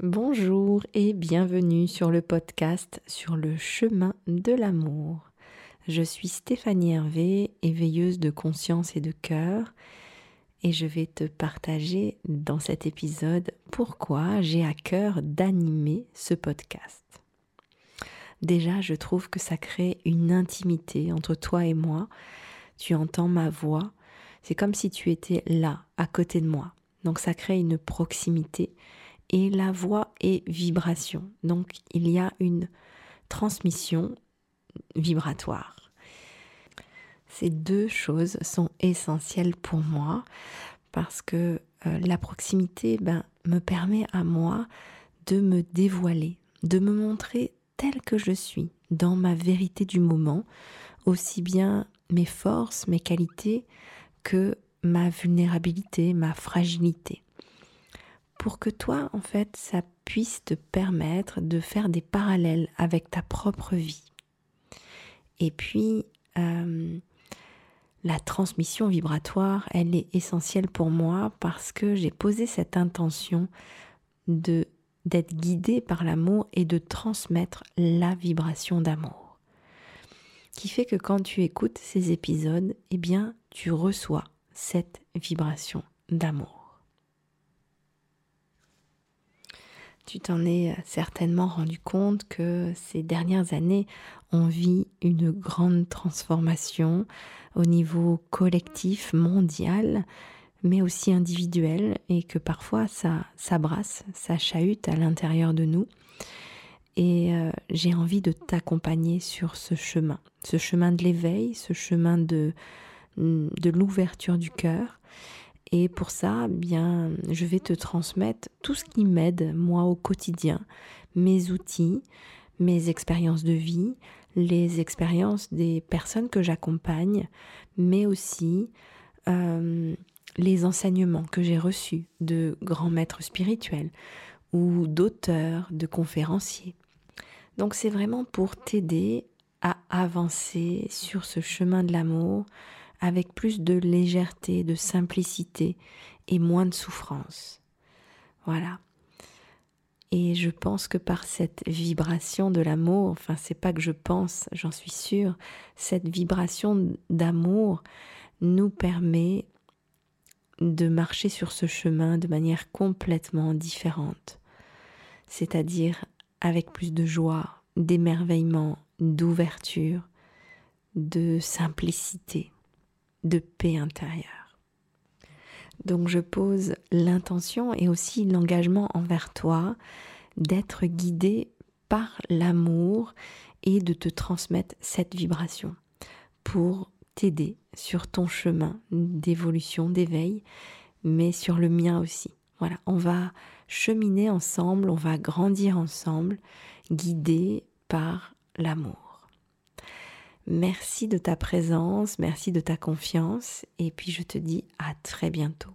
Bonjour et bienvenue sur le podcast sur le chemin de l'amour. Je suis Stéphanie Hervé, éveilleuse de conscience et de cœur, et je vais te partager dans cet épisode pourquoi j'ai à cœur d'animer ce podcast. Déjà, je trouve que ça crée une intimité entre toi et moi. Tu entends ma voix, c'est comme si tu étais là, à côté de moi. Donc ça crée une proximité et la voix est vibration. Donc il y a une transmission vibratoire. Ces deux choses sont essentielles pour moi parce que euh, la proximité ben, me permet à moi de me dévoiler, de me montrer telle que je suis, dans ma vérité du moment, aussi bien mes forces, mes qualités, que ma vulnérabilité, ma fragilité pour que toi, en fait, ça puisse te permettre de faire des parallèles avec ta propre vie. Et puis, euh, la transmission vibratoire, elle est essentielle pour moi parce que j'ai posé cette intention de d'être guidée par l'amour et de transmettre la vibration d'amour. Qui fait que quand tu écoutes ces épisodes, eh bien, tu reçois cette vibration d'amour. Tu t'en es certainement rendu compte que ces dernières années, on vit une grande transformation au niveau collectif, mondial, mais aussi individuel, et que parfois ça s'abrasse, ça chahute à l'intérieur de nous. Et euh, j'ai envie de t'accompagner sur ce chemin, ce chemin de l'éveil, ce chemin de, de l'ouverture du cœur et pour ça, bien, je vais te transmettre tout ce qui m'aide, moi, au quotidien, mes outils, mes expériences de vie, les expériences des personnes que j'accompagne, mais aussi euh, les enseignements que j'ai reçus de grands maîtres spirituels ou d'auteurs, de conférenciers. Donc c'est vraiment pour t'aider à avancer sur ce chemin de l'amour, avec plus de légèreté, de simplicité et moins de souffrance. Voilà. Et je pense que par cette vibration de l'amour, enfin c'est pas que je pense, j'en suis sûre, cette vibration d'amour nous permet de marcher sur ce chemin de manière complètement différente. C'est-à-dire avec plus de joie, d'émerveillement, d'ouverture, de simplicité de paix intérieure. Donc je pose l'intention et aussi l'engagement envers toi d'être guidé par l'amour et de te transmettre cette vibration pour t'aider sur ton chemin d'évolution, d'éveil, mais sur le mien aussi. Voilà, on va cheminer ensemble, on va grandir ensemble, guidés par l'amour. Merci de ta présence, merci de ta confiance et puis je te dis à très bientôt.